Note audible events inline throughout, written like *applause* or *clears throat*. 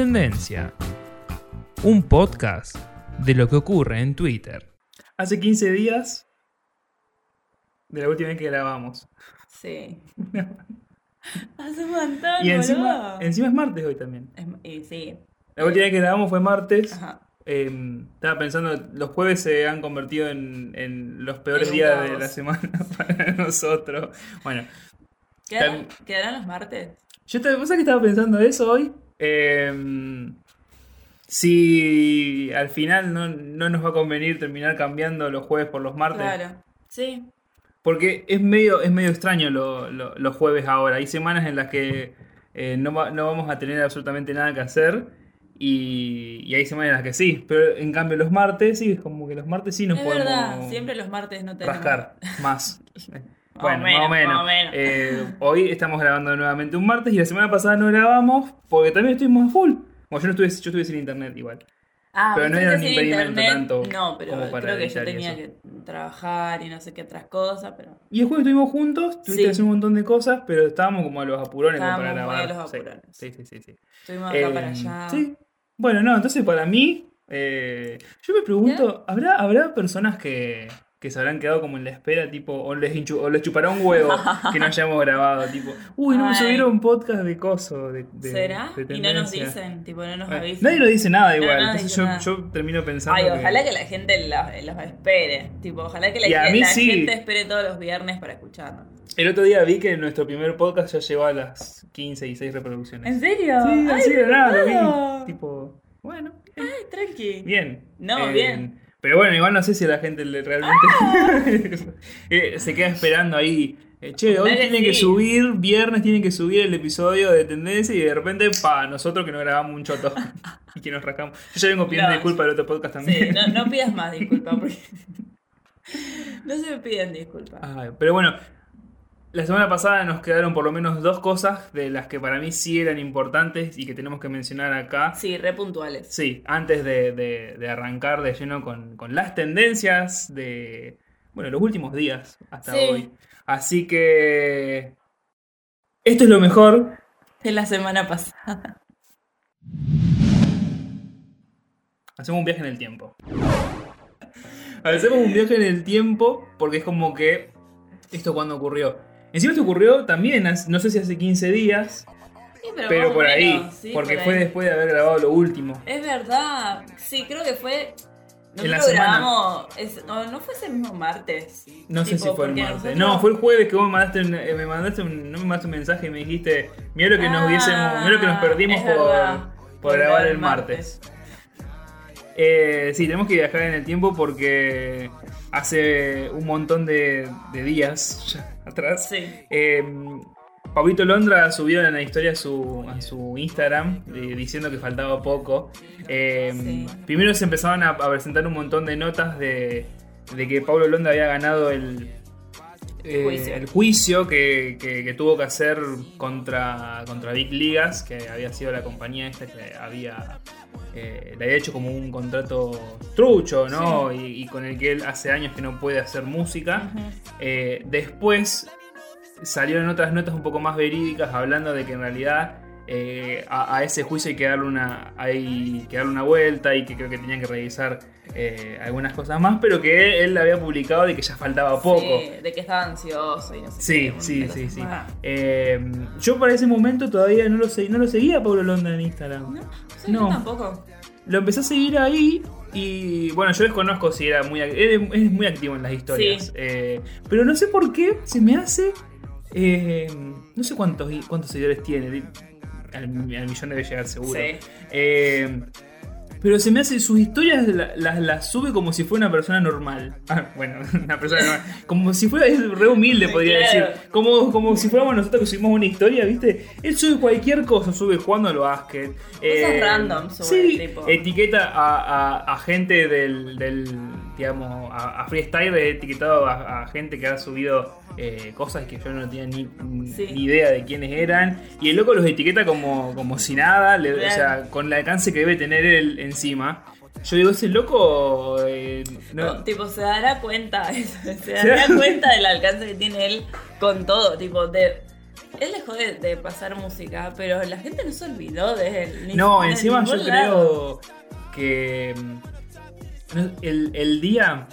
En Tendencia, un podcast de lo que ocurre en Twitter. Hace 15 días de la última vez que grabamos. Sí. *laughs* Hace un montón, Y encima, boludo. encima es martes hoy también. Es- y sí. La última vez que grabamos fue martes. Ajá. Eh, estaba pensando, los jueves se han convertido en, en los peores En días de la semana *laughs* para nosotros. Bueno, ¿Quedarán, quedarán los martes? yo estaba, ¿vos sabés que estaba pensando eso hoy? Eh, si al final no, no nos va a convenir terminar cambiando los jueves por los martes. Claro. Sí. Porque es medio, es medio extraño lo- lo- los jueves ahora. Hay semanas en las que eh, no, no vamos a tener absolutamente nada que hacer. Y, y hay semanas en las que sí. Pero en cambio los martes, sí, es como que los martes sí nos es podemos verdad, siempre los martes no tenemos. rascar *laughs* más. *laughs* Bueno, menos, más o menos. más o menos. Eh, hoy estamos grabando nuevamente un martes y la semana pasada no grabamos porque también estuvimos full. Bueno, yo no estuve, yo estuve sin internet igual. Ah, pero no era un impedimento tanto No, pero como para creo que yo tenía eso. que trabajar y no sé qué otras cosas, pero Y el jueves estuvimos juntos, tuviste Sí. que hacer un montón de cosas, pero estábamos como a los apurones como para Estábamos muy grabar. a los apurones. Sí, sí, sí. sí. estuvimos acá Eh, para allá. Sí. Bueno, no, entonces para mí, eh, yo me pregunto, ¿habrá, ¿habrá personas que, que se habrán quedado como en la espera, tipo, o les, hinchu- o les chupará un huevo que no hayamos *laughs* grabado, tipo, uy, no me Ay. subieron podcast de coso, de, de- ¿Será? de y no nos dicen, tipo, no nos Bueno, avisan. nadie lo dice nada No, igual, entonces yo, nada. yo termino pensando Ay, ojalá que la gente los, los espere. Tipo, ojalá que la, sí. gente espere todos los viernes para escucharnos. El otro día vi que nuestro primer podcast ya llegó a las 15 y 6 reproducciones. ¿En serio? Sí, Ay, así de nada, lo vi. Tipo, bueno, Ay, tranqui. bien. No, Eh, bien. Pero bueno, igual no sé si la gente le realmente *laughs* *laughs* eh, se queda esperando ahí. eh, che, hoy tienen que sí. subir, viernes tienen que subir el episodio de tendencia y de repente, pa, nosotros que no grabamos un choto *laughs* y que nos rascamos. Yo ya vengo pidiendo No. disculpas del otro podcast Sí, también. no, no pidas más disculpas porque. no se me piden disculpas. Ay, pero bueno, la semana pasada nos quedaron por lo menos dos cosas de las que para mí sí eran importantes y que tenemos que mencionar acá. Sí, re puntuales. Sí, antes de, de- de arrancar de lleno con, con las tendencias de, bueno, los últimos días hasta Sí. hoy. Así que... Esto es lo mejor. De la semana pasada. Hacemos un viaje en el tiempo. Hacemos un viaje en el tiempo porque es como que... ¿Esto cuándo ocurrió? Encima esto ocurrió también, no sé si hace 15 días, Sí, pero, por ahí. sí, porque por fue ahí. después de haber grabado lo último. Es verdad. Sí, creo que fue. Nosotros grabamos. es- no, no fue ese mismo martes. No sé si fue el martes. nosotros- No, fue el jueves que vos me mandaste un, eh, me mandaste un, no me mandaste un mensaje y me dijiste, mira lo que nos Ah, hubiésemos, mira lo que nos perdimos es por, por Por grabar el el martes. Eh, sí, tenemos que viajar en el tiempo porque hace un montón de, de días ya atrás. Sí. Eh, Pablito Londra subió en la historia a su, a su Instagram eh, diciendo que faltaba poco. Eh, Sí. Primero se empezaban a, a presentar un montón de notas de, de que Pablo Londra había ganado el, eh, Juicio. el juicio que, que- que tuvo que hacer contra, contra Big Ligas, que había sido la compañía esta que había, eh, le había hecho como un contrato trucho, ¿no? Y, y con el que él hace años que no puede hacer música. Ujú. Eh, después salieron otras notas un poco más verídicas hablando de que en realidad eh, a, a ese juicio hay que darle una, hay que darle una vuelta y que creo que tenían que revisar eh, algunas cosas más, pero que él, él había publicado de que ya faltaba poco. Sí, de que estaba ansioso y no sé Sí, qué, sí, sí, sí. Eh, yo para ese momento todavía no lo, no lo seguía a Pablo Londra en Instagram. No, sí, No. yo tampoco. Lo empecé a seguir ahí y bueno, yo desconozco si era muy, es muy activo en las historias. Sí. Eh, pero no sé por qué se me hace... no sé cuántos, cuántos seguidores tiene. Al millón debe llegar seguro. Sí. Eh, pero se me hace sus historias la- las las sube como si fuera una persona normal. Ah, bueno, *laughs* una persona normal. Como si fuera, es re humilde podría Claro. decir. Como, como si fuéramos nosotros que subimos una historia, ¿viste? Él sube cualquier cosa, sube jugando al básquet. random sube, Sí, tipo. etiqueta a, a- a gente del, del, digamos, a, a freestyle, he etiquetado a, a gente que ha subido eh, cosas que yo no tenía ni, Sí. ni idea de quiénes eran. Y el loco los etiqueta como, como si nada, le- o sea, con el alcance que debe tener él encima. Yo digo, ese loco. eh, no- No, tipo, se dará cuenta, *laughs* se dará da- cuenta del alcance que tiene él con todo, tipo, de... él dejó de, de pasar música, pero la gente no se olvidó de él. ni- No, de encima yo lado. creo que mm, el, el día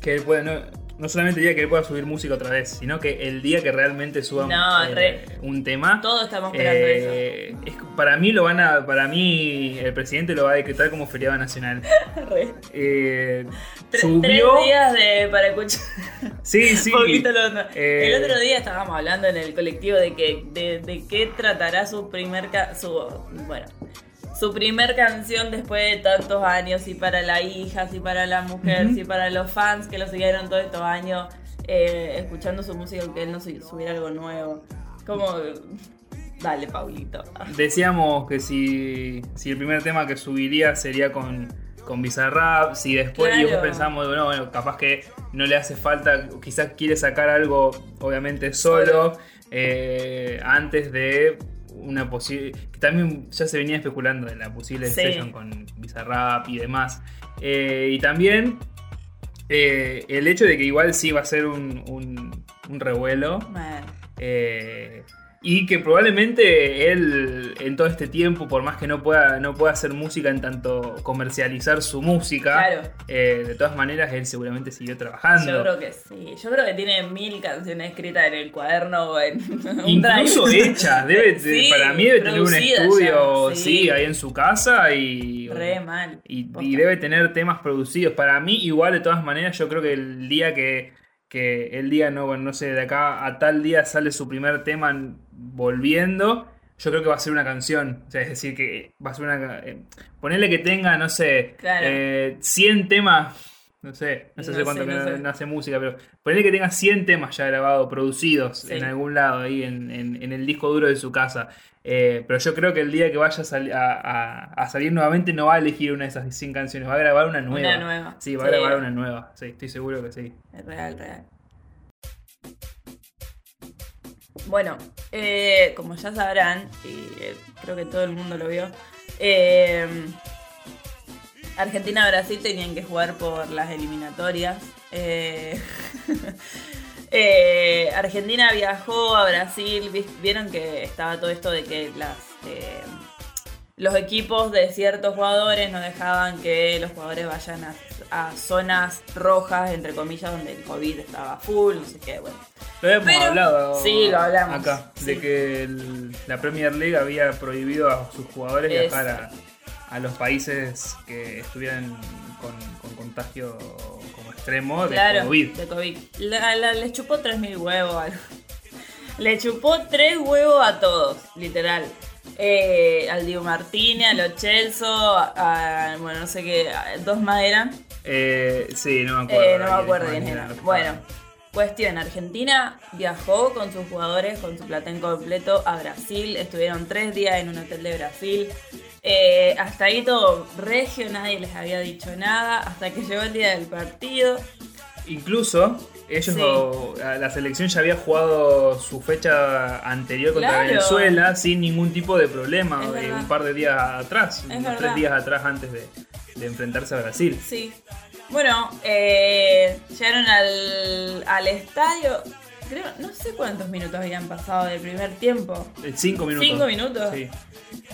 que él pueda, no, no solamente el día que él pueda subir música otra vez, sino que el día que realmente suba No, eh, re. un tema. Todos estamos esperando eso. eh, es- para mí lo van a, para mí el presidente lo va a decretar como feriado nacional. *laughs* Re. Eh, subió, Tres días de, para escuchar sí, *laughs* sí. poquito lo El otro día estábamos hablando en el colectivo de que de, de qué tratará su primer su bueno su primer canción después de tantos años y para la hija, y para la mujer, Ujú. y para los fans que lo siguieron todos estos años eh, escuchando su música aunque él no su- subiera algo nuevo. Como dale Paulito. Decíamos que si, si el primer tema que subiría sería con, con Bizarrap, si después Claro. pensamos, bueno, bueno, capaz que no le hace falta, quizás quiere sacar algo obviamente solo, Solo. eh, antes de una posible... que también ya se venía especulando en la posible Sí. session con Bizarrap y demás. Eh, y también eh, el hecho de que igual sí va a ser un, un, un revuelo. Eh, y que probablemente él en todo este tiempo, por más que no pueda, no pueda hacer música en tanto comercializar su música, Claro. eh, de todas maneras él seguramente siguió trabajando. Yo creo que sí. Yo creo que tiene mil canciones escritas en el cuaderno o en *laughs* un Incluso drive. hechas, debe, *laughs* Sí, para mí debe tener un estudio, ya, sí. sí. ahí en su casa y, Re mal. y, y debe tener temas producidos. Para mí, igual de todas maneras, yo creo que el día que, que el día, no, bueno, no sé, de acá a tal día sale su primer tema volviendo, yo creo que va a ser una canción. O sea, es decir, que va a ser una... Eh, ponerle que tenga, no sé, Claro. eh, 100 temas. No sé, no sé No cuánto sé, que no sé. hace música, pero ponerle que tenga 100 temas ya grabados, producidos Sí. en algún lado, ahí en, en- en el disco duro de su casa. Eh, pero yo creo que el día que vaya a, sali- a- a- a salir nuevamente no va a elegir una de esas 100 canciones, va a grabar una nueva. Una nueva. Sí, va a grabar una nueva. Sí, estoy seguro que sí. Es real, real. Bueno, eh, como ya sabrán, y eh, creo que todo el mundo lo vio, eh, Argentina-Brasil tenían que jugar por las eliminatorias. Eh, *laughs* Argentina viajó a Brasil, vi- vieron que estaba todo esto de que las... los equipos de ciertos jugadores no dejaban que los jugadores vayan a, a zonas rojas, entre comillas, donde el COVID estaba full, no sé qué, bueno. Lo Pero- hablado sí, lo hablamos, acá, de que el- la Premier League había prohibido a sus jugadores Es- viajar a, a los países que estuvieran con, con contagio como extremo de Claro, COVID. de COVID. La, la- les chupó 3.000 huevos. Le chupó 3 *laughs* huevos a todos, literal. Eh, al Diego Martínez, a los Chelso, a, a- bueno, no sé qué, a- dos más eran. Eh, sí, no me acuerdo. Eh, no me acuerdo que Bueno, cuestión, Argentina viajó con sus jugadores, con su platén completo a Brasil, estuvieron tres días en un hotel de Brasil. Eh, hasta ahí todo regio, nadie les había dicho nada, hasta que llegó el día del partido. Incluso ellos, Sí. o- la selección ya había jugado su fecha anterior contra Claro. Venezuela sin ningún tipo de problema, eh, un par de días atrás, unos verdad. tres días atrás antes de, de enfrentarse a Brasil. Sí. Bueno, eh, llegaron al, al estadio. Creo, no sé cuántos minutos habían pasado del primer tiempo. Eh, Cinco minutos. ¿Cinco minutos? Sí.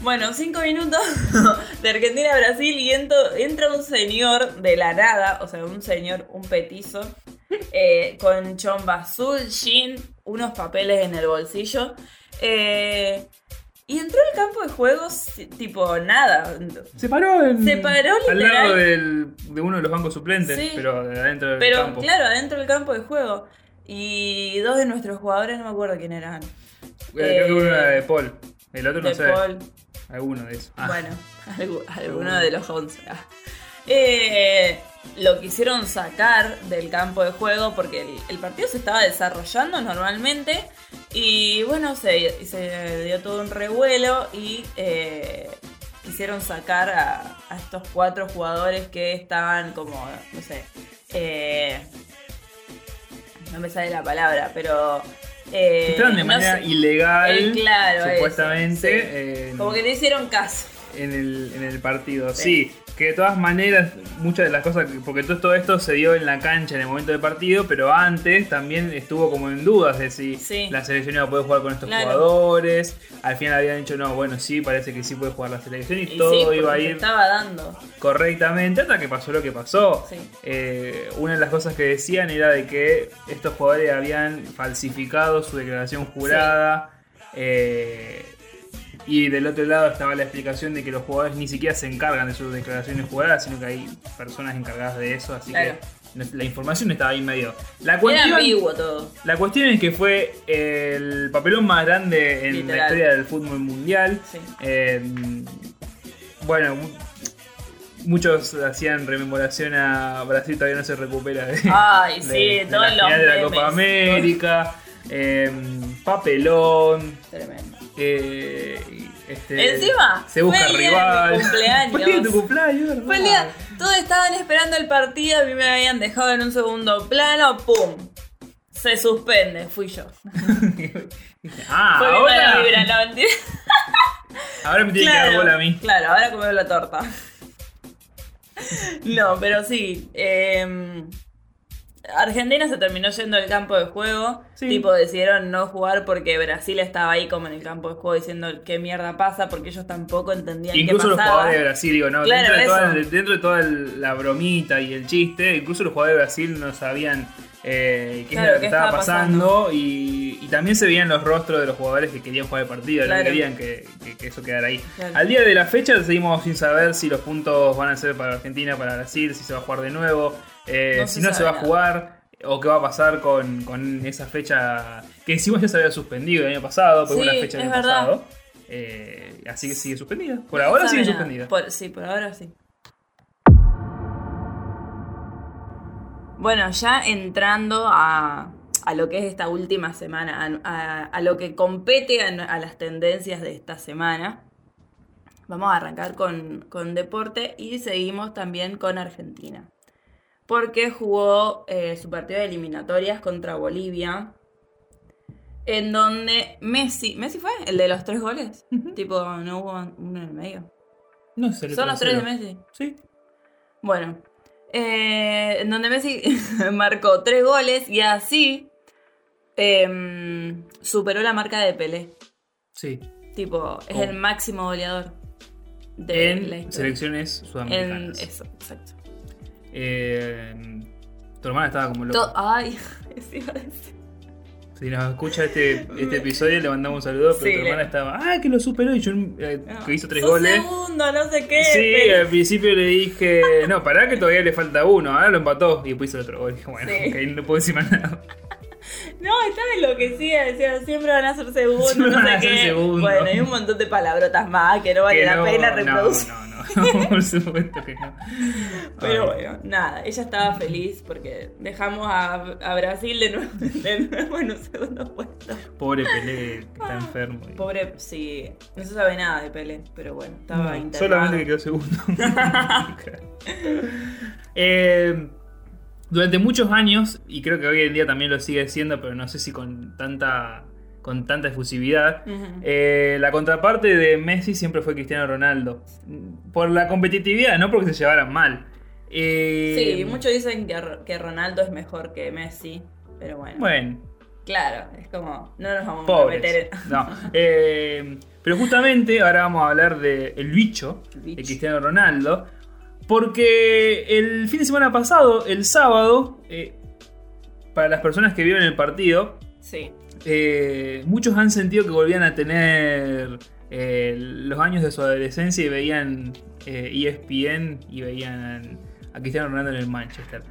Bueno, cinco minutos *laughs* de Argentina a Brasil y entro- entra un señor de la nada, o sea, un señor, un petizo, *laughs* eh, con chomba azul, jean, unos papeles en el bolsillo. eh, y entró al campo de juegos tipo nada. Se paró, en- Se paró al literal. lado del- de uno de los bancos suplentes, Sí. pero de adentro del Pero campo. claro, adentro del campo de juego. Y dos de nuestros jugadores, no me acuerdo quién eran. Eh, Creo que uno era de Paul. El otro no de sé. Paul. Alguno de esos. Ah, Bueno, *laughs* algu- alguno de los 11. ah. Eh, lo quisieron sacar del campo de juego porque el, el partido se estaba desarrollando normalmente y bueno, se, se dio todo un revuelo y eh, quisieron sacar a, a estos cuatro jugadores que estaban como, no sé, eh, no me sale la palabra, pero... eh, estaban de no manera sé, ilegal, Eh, claro, eso, supuestamente. sí. en- como que le hicieron caso. en el, en el partido. Sí. Que de todas maneras, muchas de las cosas, que- porque todo, esto se dio en la cancha en el momento del partido, pero antes también estuvo como en dudas de si Sí. la selección iba a poder jugar con estos Claro. jugadores. Al final habían dicho, no, bueno, sí, parece que sí puede jugar la selección y, todo iba a ir estaba dando. correctamente hasta que pasó lo que pasó. Sí. Eh, una de las cosas que decían era de que estos jugadores habían falsificado su declaración jurada. eh, y del otro lado estaba la explicación de que los jugadores ni siquiera se encargan de sus declaraciones juradas, sino que hay personas encargadas de eso, así Claro. que la información estaba ahí medio. La cuestión, ambiguo todo. la cuestión es que fue el papelón más grande en la historia del fútbol mundial. Sí. Eh, bueno, mu- muchos hacían rememoración a Brasil todavía no se recupera de, Ay, de- sí, de todos la los final de la. Copa América. eh, papelón. Tremendo. Eh, este, Encima, se busca fue el día de rival. mi cumpleaños. *laughs* Fue el día de tu cumpleaños, ¿verdad? Fue el día, todos estaban esperando el partido, a mí me habían dejado en un segundo plano, ¡pum! Se suspende, fui yo. *laughs* ah, Fue ahora, mala vibra, la mentira. *laughs* ahora me tiene que dar bola a mí. Claro, ahora comemos la torta. No, pero sí. eh, Argentina se terminó yendo al campo de juego. Sí. Tipo, decidieron no jugar porque Brasil estaba ahí como en el campo de juego diciendo qué mierda pasa porque ellos tampoco entendían Incluso qué los pasaba. jugadores de Brasil, digo, no, Claro, dentro, de toda, eso. dentro de toda el- la bromita y el chiste, incluso los jugadores de Brasil no sabían eh, qué Claro, era lo que estaba estaba pasando y, y también se veían los rostros de los jugadores que querían jugar el partido, no Claro. querían que, que- que eso quedara ahí. Al día de la fecha seguimos sin saber si los puntos van a ser para Argentina, para Brasil, si se va a jugar de nuevo, eh, No si no se va a jugar. O qué va a pasar con, con esa fecha que encima ya se había suspendido el año pasado, porque Sí, una fecha del año verdad. pasado. Eh, así que sigue suspendida. Por ahora sigue nada. suspendida. Por- sí, por ahora sí. Bueno, ya entrando a, a lo que es esta última semana, a, a- a lo que compete a, a las tendencias de esta semana, vamos a arrancar con, con deporte y seguimos también con Argentina. Porque jugó eh, su partido de eliminatorias contra Bolivia, en donde Messi, ¿Messi fue? ¿El de los tres goles? Tipo, no hubo uno en el medio. No sé. Son los tres de Messi. Sí. Bueno, eh, en donde Messi *laughs* marcó tres goles y así em, superó la marca de Pelé. Sí. Tipo, es Oh. el máximo goleador de la En historia. selecciones En sudamericanas. eso, exacto. Eh, tu hermana estaba como To- loca. Ay, *laughs* eso iba a decir. Si nos escucha este, este episodio, le mandamos un saludo. Pero Sí, tu hermana le- estaba. ¡Ah, que lo superó! Y yo, eh, que hizo tres goles. segundo, no sé qué. Sí, al principio le dije, no, pará que todavía le falta uno, ahora lo empató y después hizo el otro gol. Bueno, Sí. no puedo decir más nada. *laughs* No, estaba enloquecida, decía, siempre van a ser segundos, Siempre no van sé a ser qué. segundos. Bueno, hay un montón de palabrotas más que no vale Que la pena reproducir. No, *laughs* por supuesto que no. Pero Ay. bueno, nada, ella estaba feliz porque dejamos a, a Brasil de nuevo, *laughs* de nuevo en un segundo puesto. Pobre Pelé, que está enfermo. y- Pobre, sí, no se sabe nada de Pelé, pero bueno, estaba No, internado. solamente que quedó segundo. *laughs* Eh, durante muchos años, y creo que hoy en día también lo sigue siendo, pero no sé si con tanta, con tanta efusividad, eh, la contraparte de Messi siempre fue Cristiano Ronaldo. Por la competitividad, no porque se llevaran mal. Eh, Sí, muchos dicen que, que Ronaldo es mejor que Messi, pero bueno, Bueno, claro, es como, no nos vamos a meter en... *laughs* No. Eh, pero justamente ahora vamos a hablar de El Bicho, El Bicho. de Cristiano Ronaldo. Porque el fin de semana pasado, el sábado, para las personas que vieron el partido, Sí, eh, muchos han sentido que volvían a tener eh, los años de su adolescencia y veían eh, ESPN y veían a Cristiano Ronaldo en el Manchester.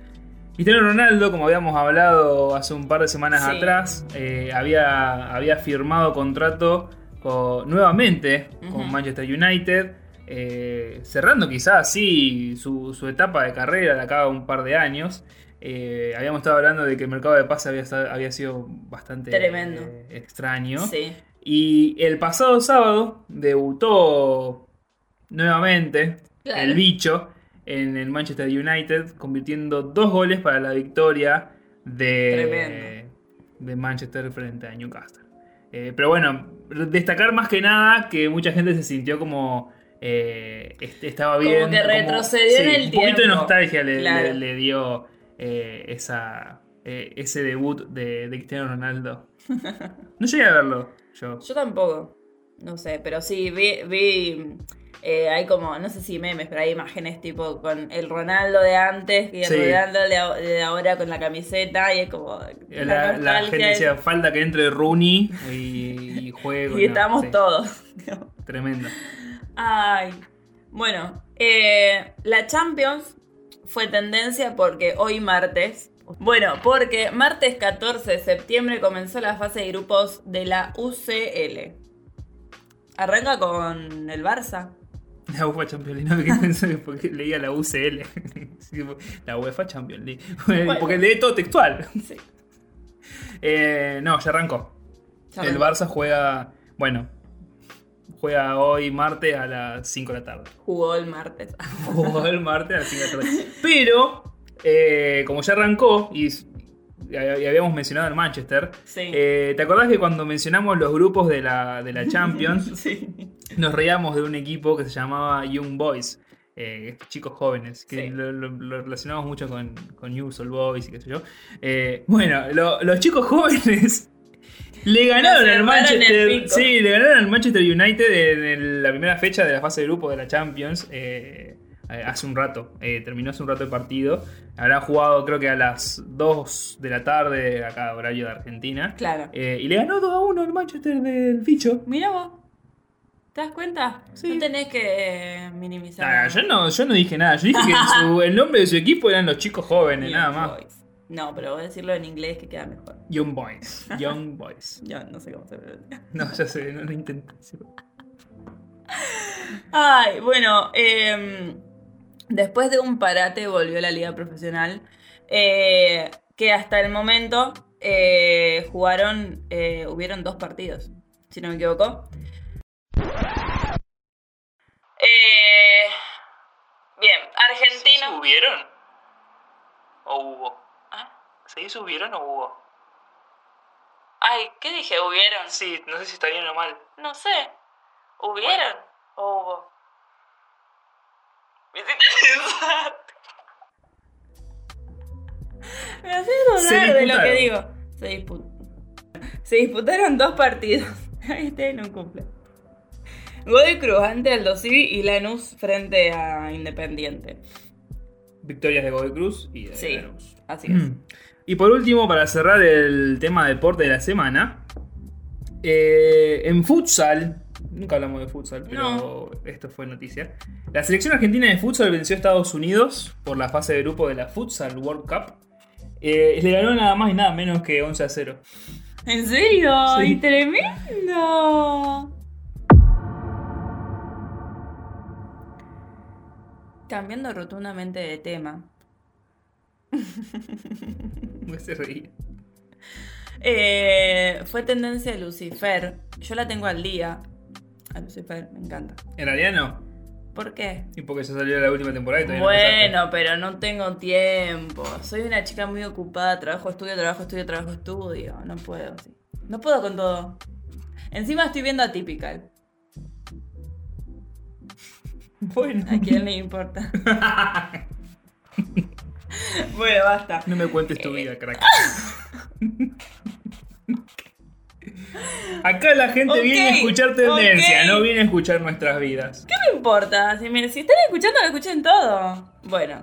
Cristiano Ronaldo, como habíamos hablado hace un par de semanas Sí. atrás, había, había firmado contrato con- nuevamente con. Manchester United, eh, cerrando quizás así su, su etapa de carrera de acá a un par de años. Eh, habíamos estado hablando de que el mercado de pase había, sido bastante Tremendo. eh, extraño. sí. Y el pasado sábado debutó nuevamente Claro. el bicho en el Manchester United, convirtiendo dos goles para la victoria de, de Manchester frente a Newcastle. Eh, pero bueno, destacar más que nada que mucha gente se sintió como eh, estaba Como bien. que retrocedió en el Un poquito de tiempo. nostalgia le, Claro. le- le dio eh, esa, eh, ese debut de, de Cristiano Ronaldo. *laughs* No llegué a verlo yo. Yo tampoco. No sé, pero sí, vi. vi eh, hay como, no sé si memes, pero hay imágenes tipo con el Ronaldo de antes y el Sí. Ronaldo de, ahora con la camiseta y es como. La, gente decía, falta que entre Rooney y, y *laughs* juego. Y no, estamos sí, todos. Tremendo. Ay. Bueno, eh, la Champions fue tendencia porque hoy martes. Bueno, porque martes 14 de septiembre comenzó la fase de grupos de la UCL. Arranca con el Barça. La UEFA Champions League, no quedé pensando porque leía la UCL. *laughs* La UEFA Champions League. Porque leí todo textual. Sí. Eh, no, ya arrancó. Ya El. Barça juega, bueno, juega hoy martes a las 5 de la tarde. Jugó el martes. *laughs* Jugó el martes a las 5 de la tarde. Pero, eh, como ya arrancó y, y habíamos mencionado el Manchester, Sí. eh, ¿te acordás que cuando mencionamos los grupos de la, de la Champions, *laughs* Sí. nos reíamos de un equipo que se llamaba Young Boys? eh, chicos jóvenes, que Sí. lo, lo- lo relacionamos mucho con, con News Boys y qué sé yo. Bueno, lo- los chicos jóvenes le ganaron al Manchester. Sí, le ganaron al Manchester United en, el- la primera fecha de la fase de grupo de la Champions. eh, eh, hace un rato. Eh, terminó hace un rato el partido. Habrán jugado creo que a las 2 de la tarde, acá horario de Argentina. Claro. Eh, y le ganó 2 a 1 al Manchester del Ficho. Mira vos. ¿Te das cuenta? Sí. No tenés que eh, minimizar. Yo, no, yo no dije nada. Yo dije que *laughs* su- el nombre de su equipo eran los chicos jóvenes, Young nada más. Boys. No, pero voy a decirlo en inglés que queda mejor. Young Boys. Young *laughs* Boys. Yo no sé cómo se pronuncia. No, ya sé, no lo intenté. Ay, bueno, em, después de un parate volvió la liga profesional, eh, que hasta el momento eh, jugaron, eh, hubieron dos partidos, si no me equivoco. Eh, bien, Argentino. hubieron? ¿O hubo? ¿Se subieron o hubo? Ay, ¿qué dije? ¿Hubieron? Sí, no sé si está bien o mal. No sé. ¿Hubieron o hubo? Me hiciste pensar. Me hace Se dudar de lo que digo. Se, dispu- Se disputaron dos partidos. *laughs* Ahí está en un cumple. Godoy Cruz ante Aldo Civi y Lanús frente a Independiente. Victorias de Godoy Cruz y de Sí, Lanús. así es. Mm. Y por último, para cerrar el tema deporte de la semana, eh, en futsal, nunca hablamos de futsal, pero No. esto fue noticia. La selección argentina de futsal venció a Estados Unidos por la fase de grupo de la Futsal World Cup. Eh, le ganó nada más y nada menos que 11 a 0. ¿En serio? Sí. ¡Y tremendo! Cambiando rotundamente de tema. No se reía. Eh, fue tendencia de Lucifer. Yo la tengo al día. A Lucifer, me encanta. En realidad no. ¿Por qué? Y porque ya salió la última temporada y todavía no. Bueno, pero no tengo tiempo. Soy una chica muy ocupada. Trabajo, estudio, trabajo, estudio, trabajo, estudio. No puedo, sí. No puedo con todo. Encima estoy viendo Atypical. Bueno. ¿A quién le importa? *laughs* *laughs* bueno, basta. No me cuentes Eh. tu vida, crack. *laughs* Acá la gente viene a escuchar tendencia, no viene a escuchar nuestras vidas. ¿Qué me importa? Si, me- si están escuchando, lo escuchen todo. Bueno.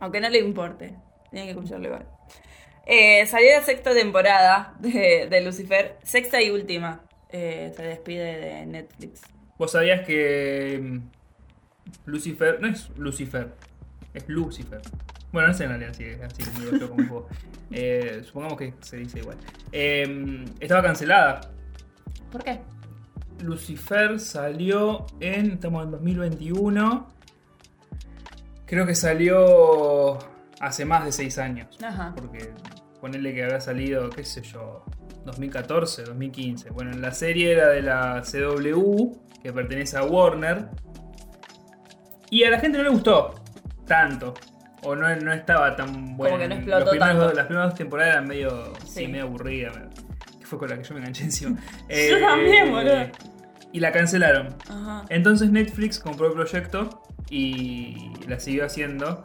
Aunque no le importe. Tienen que escucharlo igual. Eh, salió la sexta temporada de, de Lucifer. Sexta y última. Eh, se despide de Netflix. ¿Vos sabías que mm, Lucifer, no es Lucifer, es Lucifer? Bueno, no sé en realidad si es así como digo yo como juego. *laughs* Eh, supongamos que se dice igual. Eh, estaba cancelada. ¿Por qué? Lucifer salió en. Estamos en 2021. Creo que salió hace más de 6 años. Ajá. Porque ponerle que había salido, qué sé yo, 2014, 2015. Bueno, la serie era de la CW, que pertenece a Warner. Y a la gente no le gustó tanto. O no, no estaba tan buena. que no explotó primeros- tanto. Las primeras dos temporadas eran medio, sí, medio aburridas. Que fue con la que yo me enganché encima. *laughs* Yo también, boludo. y la cancelaron. Ajá. Entonces Netflix compró el proyecto y la siguió haciendo.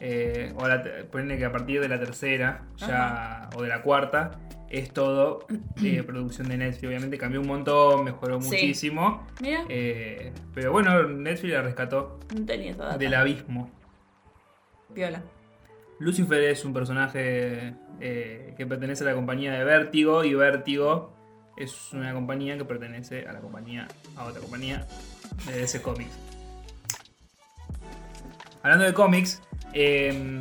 Eh, o la ponele que a partir de la tercera ya o de la cuarta es todo eh, *clears throat* producción de Netflix. Obviamente cambió un montón, mejoró Sí. muchísimo. Mira, Eh, pero bueno, Netflix la rescató no tenía esa data. del abismo. Piola. Lucifer es un personaje eh, que pertenece a la compañía de Vértigo y Vértigo es una compañía que pertenece a la compañía a otra compañía de DC Comics. Hablando de cómics, eh,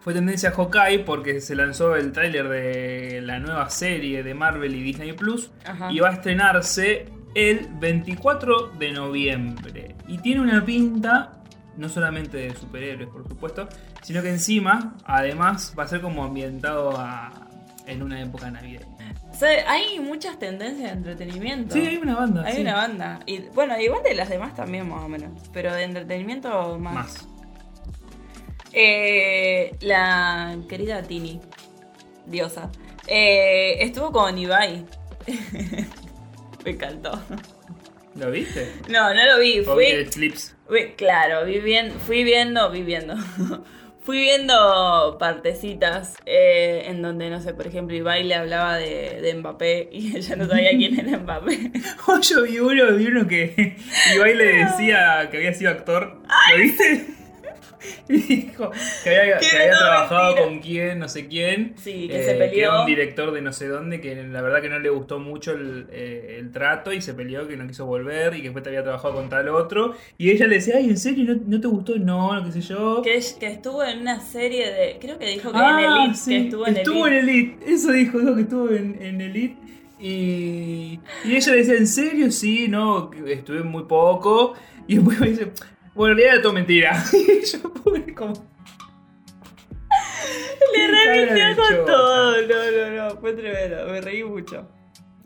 fue tendencia Hawkeye porque se lanzó el tráiler de la nueva serie de Marvel y Disney Plus Ajá. y va a estrenarse el 24 de noviembre. Y tiene una pinta, no solamente de superhéroes, por supuesto, sino que encima, además, va a ser como ambientado a- en una época navideña. O sea, hay muchas tendencias de entretenimiento. Sí, hay una banda. Hay sí. una banda. Y bueno, igual de las demás también, más o menos. Pero de entretenimiento más. Más. Eh, la querida Tini, diosa, eh, estuvo con Ibai. *laughs* Me encantó. ¿Lo viste? No, no lo vi. ¿O viste Fui, clips? Claro, vi bien- fui viendo, vi viendo. *laughs* Fui viendo partecitas eh, en donde, no sé, por ejemplo, Ibai le hablaba de, de Mbappé *laughs* y ella no sabía quién era Mbappé. *laughs* Yo vi uno, vi uno que Ibai le decía que había sido actor. ¿Lo viste? *laughs* Y dijo que había, Que que había no, trabajado mentira. con quién, no sé quién. Sí, que eh, se peleó. Que era un director de no sé dónde, que la verdad que no le gustó mucho el, eh, el trato y se peleó, que no quiso volver y que después te había trabajado con tal otro. Y ella le decía, ay, ¿en serio? ¿No, no te gustó? No, no qué sé yo. Que, que estuvo en una serie de. Creo que dijo que Ah, en Elite. sí, Que estuvo en estuvo Elite. en Elite. Eso dijo, dijo que estuvo en, en Elite. Y, y ella le decía, ¿en serio? Sí, no, estuve muy poco. Y después me dice, bueno, en realidad era todo mentira. *laughs* Y yo, pobre, como. *laughs* Le de con todo. No, no, no. Fue tremendo. Me reí mucho.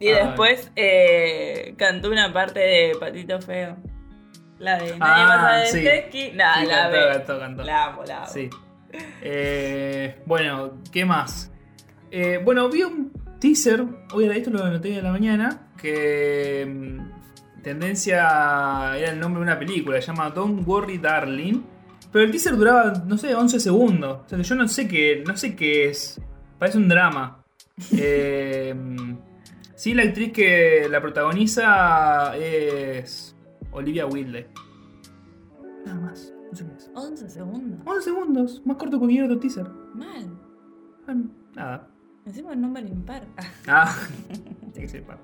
Y Ay. después eh, cantó una parte de Patito Feo. La de Nadie Ah, pasa de sí. Nah, Sí, la cantó, cantó, cantó. La amo, la amo. Sí. Eh, bueno, ¿qué más? Eh, bueno, vi un teaser, hoy esto lo anoté a la mañana, que mm, tendencia era el nombre de una película, se llama Don't Worry Darling, pero el teaser duraba, no sé, 11 segundos, o sea que yo no sé qué, no sé qué es, parece un drama. *laughs* Eh, sí, la actriz que la protagoniza es Olivia Wilde. Nada más, no sé qué es. 11 segundos. 11 segundos, más corto que cualquier otro teaser. Mal. Ah, Nada. Encima un número impar. Ah, tiene que ser par.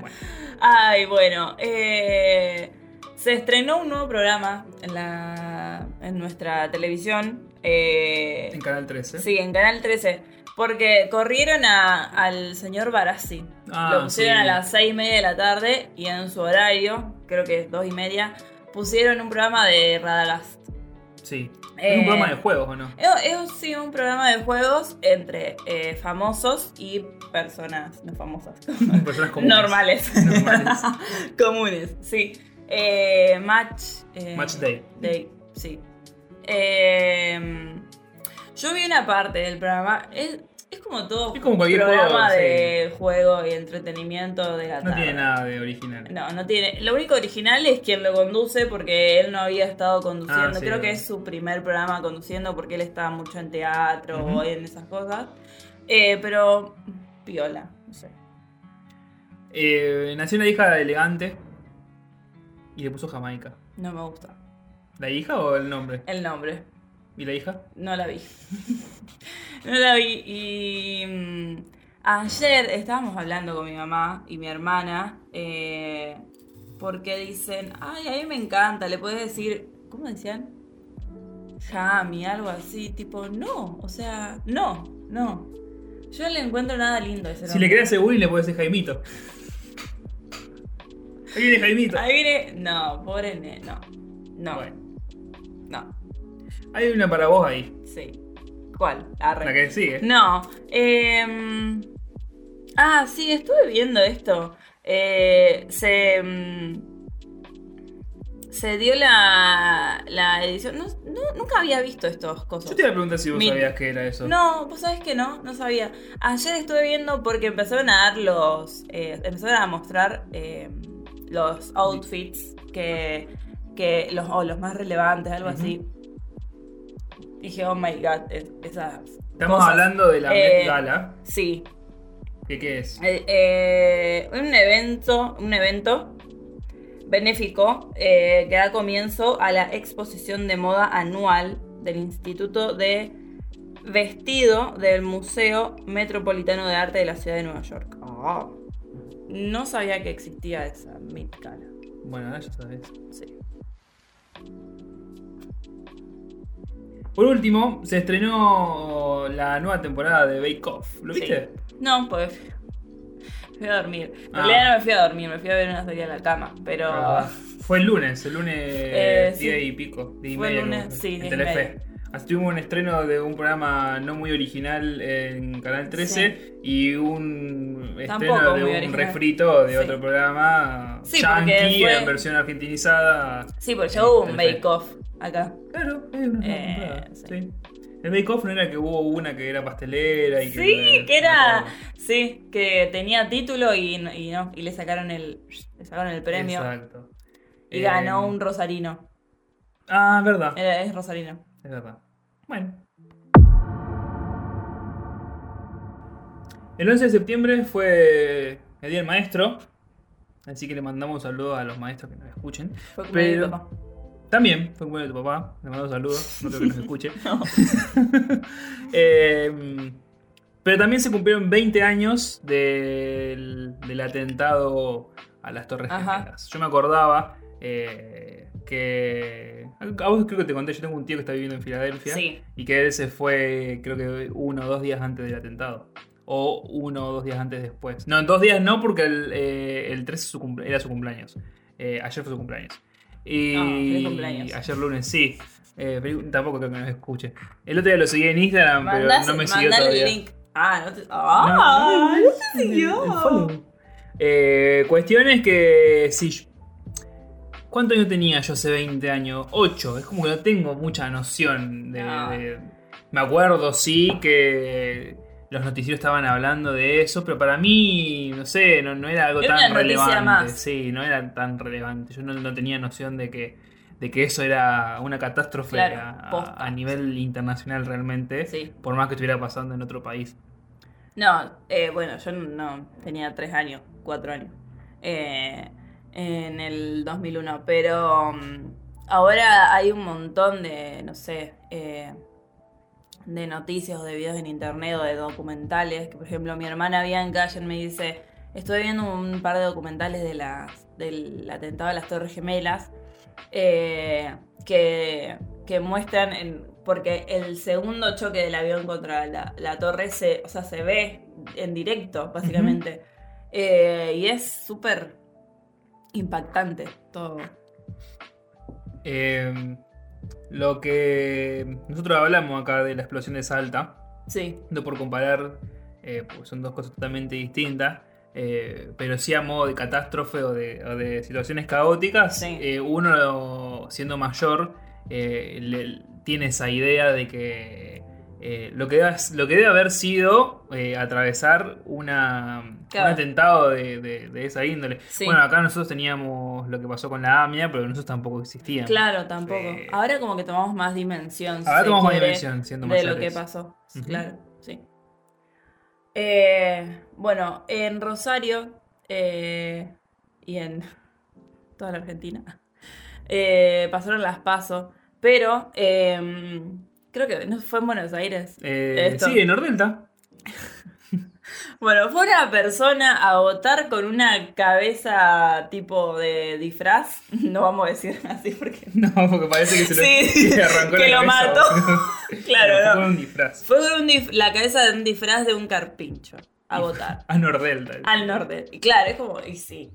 Bueno. Ay, bueno. eh, se estrenó un nuevo programa en, la, en nuestra televisión. eh, En Canal 13. Sí, en Canal 13. Porque corrieron a- al señor Barassi. Ah, Lo pusieron sí. a las seis y media de la tarde y en su horario, creo que es dos y media, pusieron un programa de Radagast. Sí. Eh, Es un programa de juegos, ¿o no? Es, sí un programa de juegos entre eh, famosos y personas no famosas. *laughs* Personas comunes. Normales. Normales. *laughs* Comunes, sí. Eh, match. eh, Match Day. Day, sí. Eh, yo vi una parte del programa. Es, es como todo Es como cualquier programa juego, de juego y entretenimiento de la No tiene nada de original. No, no tiene. Lo único original es quien lo conduce porque él no había estado conduciendo. Ah, sí, Creo que es su primer programa conduciendo porque él estaba mucho en teatro Ujú. o en esas cosas. Eh, pero piola, no sé. Eh, nació una hija elegante y le puso Jamaica. No me gusta. ¿La hija o el nombre? El nombre. ¿Y la hija? No la vi. *laughs* no la vi. Y mm, ayer estábamos hablando con mi mamá y mi hermana. eh, porque dicen, ay, a mí me encanta. Le puedes decir, ¿cómo decían? Jami, algo así. Tipo, no. O sea, no, no. Yo no le encuentro nada lindo a ese Si nombre. le quedas seguro y le puedes decir Jaimito. Ahí viene Jaimito. Ahí viene. No, pobre. No. No. Bueno, No. hay una para vos ahí. Sí. ¿Cuál? Arre. La que sigue. No. em, ah, sí, estuve viendo esto. Eh, se. mm, se dio la, la edición. No, no- nunca había visto estos cosas. Yo te iba a preguntar si vos Mi- sabías que era eso. No, vos sabés que no, no sabía. Ayer estuve viendo porque empezaron a dar los. eh, empezaron a mostrar eh, los outfits que. que los, o los más relevantes, algo así. Dije, oh my god, es- esas. Estamos cosas. hablando de la Eh, Met Gala. Sí. ¿Qué, qué es? Eh, eh, un evento. Un evento benéfico eh, que da comienzo a la exposición de moda anual del Instituto de Vestido del Museo Metropolitano de Arte de la Ciudad de Nueva York. No sabía que existía esa Met Gala. Bueno, ahora ya sabes. Sí. Por último, se estrenó la nueva temporada de Bake Off. ¿Lo Sí. viste? No, pues fui- fui a dormir. En Ah. realidad no me fui a dormir, me fui a ver una serie en la cama. Pero. Ah, Fue el lunes, el lunes Eh, día sí. y pico. Día y Fue el media, lunes, creo que sí, en y Telefe. Así tuvimos un estreno de un programa no muy original en Canal 13 y un Tampoco estreno de un original. refrito de Sí. otro programa Sí, yankee fue- en versión argentinizada. Sí, porque ya hubo un Telefe. Acá. Claro, es una Eh, sí. sí. El Bake Off no era que hubo una que era pastelera y que. Sí, que era. Sí, que tenía título y, no- y no, y le sacaron el. Le sacaron el premio. Exacto. Y Eh, ganó un rosarino. Ah, verdad. Era- es rosarino. Es verdad. Bueno. El 11 de septiembre fue el Día del Maestro. Así que le mandamos un saludo a los maestros que nos escuchen. Fue como mi Pero-. También fue cumpleaños de tu papá. Le mando un saludo. No creo que nos escuche. *laughs* *laughs* Eh, pero también se cumplieron 20 años del, del atentado a las Torres Ajá. Gemelas. Yo me acordaba eh, que. A vos creo que te conté, yo tengo un tío que está viviendo en Filadelfia. Sí. Y que él se fue, creo que uno o dos días antes del atentado. O uno o dos días antes después. No, en dos días no, porque el, eh, el 13 su cumple- era su cumpleaños. Eh, ayer fue su cumpleaños. Y Ah, feliz cumpleaños. ayer lunes, sí. Eh, pero tampoco creo que nos escuche. El otro día lo seguí en Instagram, pero Mandás- no me siguió todavía. el link. Ah, no te. ¡Ah! No, No, te siguió. Eh, cuestión es que si ¿Cuántos años tenía yo hace 20 años? 8. Es como que no tengo mucha noción de, No. de- Me acuerdo, sí, que los noticieros estaban hablando de eso, pero para mí, no sé, no, no era algo Era tan relevante. más. Sí, no era tan relevante. Yo no, no tenía noción de que, de que eso era una catástrofe Claro, a, posta. a nivel internacional realmente, Sí. por más que estuviera pasando en otro país. No, eh, bueno, yo no tenía tres años, cuatro años. eh, en el 2001, pero mm, ahora hay un montón de, no sé, eh, de noticias o de videos en internet o de documentales. Que por ejemplo, mi hermana Bianca ayer me dice: Estoy viendo un par de documentales de las, del atentado a las Torres Gemelas eh, que, que muestran. en- porque el segundo choque del avión contra la, la torre se, o sea, se ve en directo, básicamente. Eh, y es súper impactante todo. Eh, lo que nosotros hablamos acá de la explosión de Salta, Sí, no por comparar, eh, porque son dos cosas totalmente distintas, eh, pero sí a modo de catástrofe o de, o de situaciones caóticas, Sí. eh, uno siendo mayor le- tiene esa idea de que eh, lo, que debe, lo que debe haber sido eh, atravesar una, Claro. un atentado de, de- de esa índole. Sí. Bueno, acá nosotros teníamos lo que pasó con la AMIA, pero nosotros tampoco existían. claro, tampoco. Eh, ahora como que tomamos más dimensión. si Ahora tomamos más dimensión siendo de mayores. lo que pasó. Claro, sí. Bueno, en Rosario y en *laughs* toda la Argentina pasaron las pasos, pero eh, creo que no fue en Buenos Aires. Eh, sí, en Nordelta. *laughs* Bueno, fue una persona a votar con una cabeza tipo de disfraz. *laughs* No vamos a decir *laughs* así porque. No, porque parece que se lo, Sí, que arrancó que la lo mató. Claro, no. no. Fue un disfraz. Fue con un dif- la cabeza de un disfraz de un carpincho a votar. A Nordelta. Al norte. Y claro, es como. Y sí.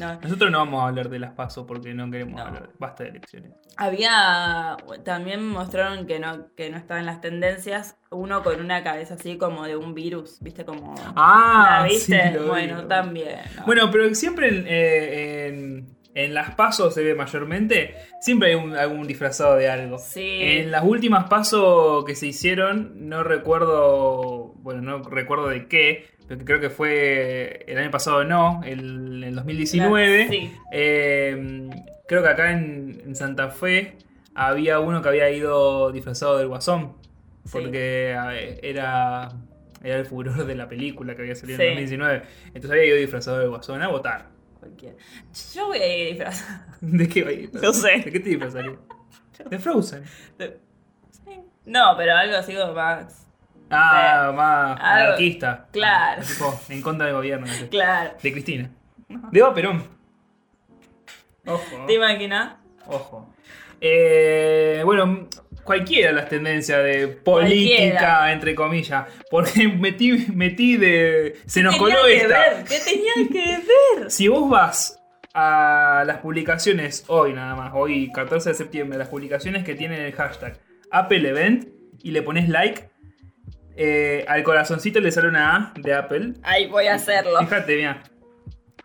No. Nosotros no vamos a hablar de las pasos porque no queremos No. hablar. Basta de elecciones. Había. También mostraron que no, que no estaban las tendencias. Uno con una cabeza así como de un virus, ¿viste? Como. Ah, ¿La viste? sí, bueno, vi. también. ¿no? Bueno, pero siempre en, eh, en- en las pasos se ve mayormente, siempre hay un- algún disfrazado de algo. Sí. En las últimas pasos que se hicieron, no recuerdo, bueno, no recuerdo de qué, pero creo que fue el año pasado, no, el, el 2019. Sí. Eh, creo que acá en, en Santa Fe había uno que había ido disfrazado del Guasón, porque ver, era, era el furor de la película que había salido Sí. en 2019. Entonces había ido disfrazado del Guasón a votar. Cualquiera. Yo voy a ir disfrazada. *laughs* ¿De qué va a ir? No sé. ¿De qué te disfrazarías? *laughs* De Frozen. de-. No, pero algo así como más. Ah, más anarquista. claro. Ah, tipo, en contra del gobierno. no sé. Claro. De Cristina. De Eva Perón. Ojo. ¿Te imaginas? Ojo. Eh, bueno, cualquiera de las tendencias de política, Cualquiera. entre comillas. Porque metí, metí de. Se nos ¿Qué coló esta. ver? ¿Qué tenía que ver? Si vos vas a las publicaciones hoy nada más, hoy 14 de septiembre, las publicaciones que tienen el hashtag Apple Event y le pones like, eh, al corazoncito le sale una A de Apple. Ay, voy a hacerlo. Fíjate, mira.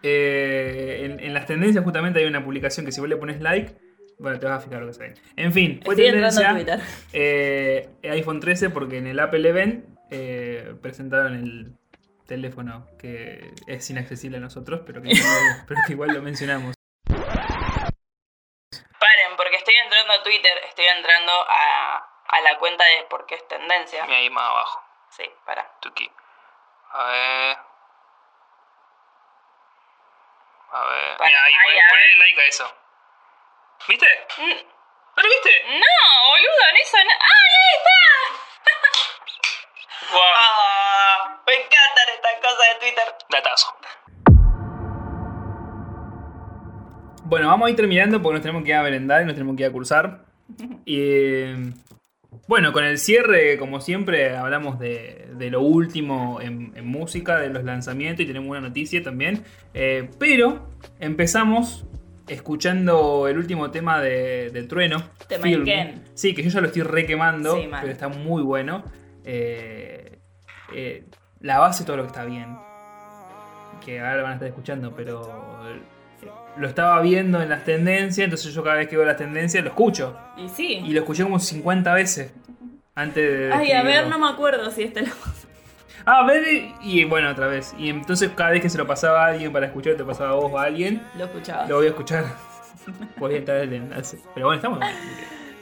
Eh, en, en las tendencias justamente hay una publicación que si vos le pones like, bueno, te vas a fijar lo que sale. En fin, fue Estoy entrando tendencia a Twitter. eh, iPhone 13 porque en el Apple Event eh, presentaron el teléfono que es inaccesible a nosotros, pero que igual, *laughs* pero que igual lo mencionamos. Paren, porque estoy entrando a Twitter, estoy entrando a, a la cuenta de por qué es tendencia. ahí más abajo, Sí, para. Tuki. A ver. A ver. Bueno, ahí, poné- ver. like a eso. ¿Viste? ¿No lo viste? No, boludo, en eso no. ¡Ay, ahí está! *laughs* Ah, me encantan estas cosas de Twitter. Datazo. Bueno, vamos a ir terminando porque nos tenemos que ir a merendar y nos tenemos que ir a cursar. Y *laughs* eh, bueno, con el cierre, como siempre, hablamos de, de lo último en, en música, de los lanzamientos y tenemos una noticia también. Eh, pero empezamos escuchando el último tema de, del trueno. Tema Film. Iken. Sí, que yo ya lo estoy requemando, Sí, pero está muy bueno. Eh, eh, la base todo lo que está bien. Que ahora van a estar escuchando, pero lo estaba viendo en las tendencias, entonces yo cada vez que veo las tendencias lo escucho. Y sí. Y lo escuché como 50 veces antes de... Ay, a ver, no me acuerdo si este lo. *laughs* Ah, a ver, y bueno, otra vez. Y entonces cada vez que se lo pasaba a alguien para escuchar, te pasaba a vos o a alguien, Lo escuchaba. lo voy a escuchar. voy a entrar el enlace. Pero bueno, estamos.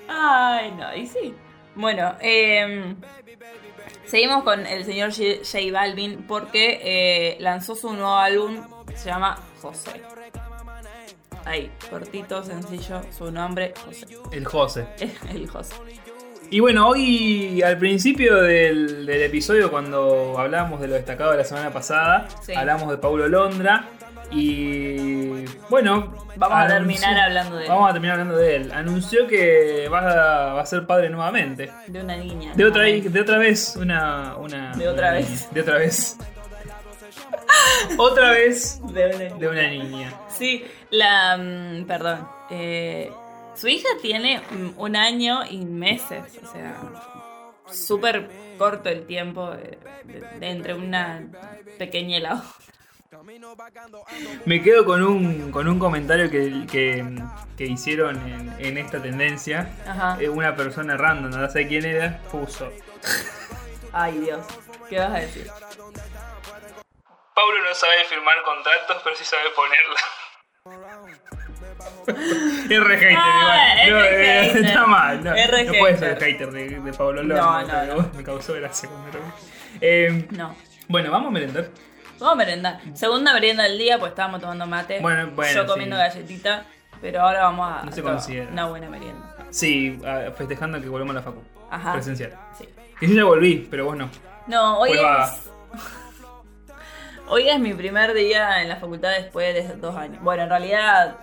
Ay, no, y sí. Bueno, eh, seguimos con el señor J J Balvin porque eh, lanzó su nuevo álbum, se llama José. Ahí, cortito, sencillo, su nombre, José. El José. El José. Y bueno, hoy al principio del, del episodio, cuando hablábamos de lo destacado de la semana pasada, Sí. hablamos de Paulo Londra. Y bueno, Vamos a terminar hablando de él. Vamos a terminar hablando de él. Anunció que va a, va a ser padre nuevamente. De una niña. De otra, de otra vez, una. una De otra una vez. De otra vez. Otra vez De una de una niña. Sí, la. mm, perdón. eh, su hija tiene mm, un año y meses. O sea, súper corto el tiempo de- de- de entre una pequeña y la otra. Me quedo con un, con un comentario que, que, que hicieron en, en esta tendencia. Ajá. Eh, Una persona random, no sé quién era, puso. Ay, Dios. ¿Qué vas a decir? Pablo no sabe firmar contratos, pero sí sabe ponerla. *laughs* es re hater Ah, igual. No, eh, hater. Está mal. No, no puede ser hater. hater de, de Pablo No, Londra. no, pero no. Me causó gracia cuando. Eh, No. bueno, vamos a merendar. Vamos a merendar. Segunda merienda del día, pues estábamos tomando mate. Bueno, bueno, Yo comiendo sí. galletita. Pero ahora vamos a No se considera. una buena merienda. Sí, festejando que volvemos a la facu. Ajá. Presencial. Sí. Que yo ya volví, pero vos no. No, hoy Pues es. Hoy es mi primer día en la facultad después de dos años. Bueno, en realidad,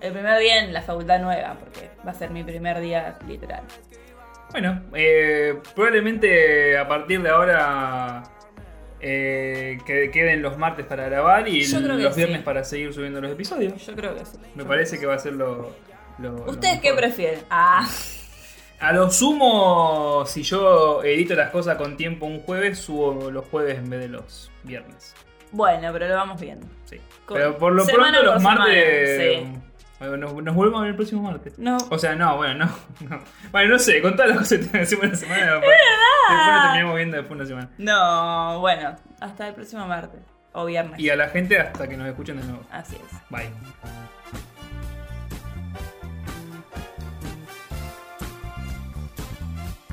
el primer día en la facultad nueva, porque va a ser mi primer día literal. Bueno, eh, probablemente a partir de ahora eh, que queden los martes para grabar y los sí. viernes para seguir subiendo los episodios. Yo creo que sí. Me parece que va a ser lo. lo- lo ¿Ustedes qué prefieren? Ah, A lo sumo, si yo edito las cosas con tiempo un jueves, subo los jueves en vez de los viernes. Bueno, pero lo vamos viendo. Sí. Con- Pero por lo semana pronto los por martes semana, Bueno, nos, nos volvemos a ver el próximo martes. No. O sea, no, bueno, no. *laughs* no. Bueno, no sé, con todas las cosas que que hacer una semana. Después, después nos terminamos viendo después una semana. No, bueno, hasta el próximo martes o viernes. Y a la gente hasta que nos escuchen de nuevo. Así es. Bye.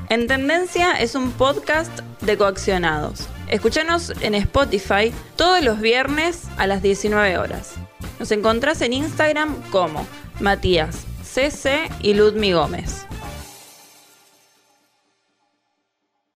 En Tendencia es un podcast de coaccionados. Escúchanos en Spotify todos los viernes a las 19 horas. Nos encontrás en Instagram como Matías CC y Ludmi Gómez.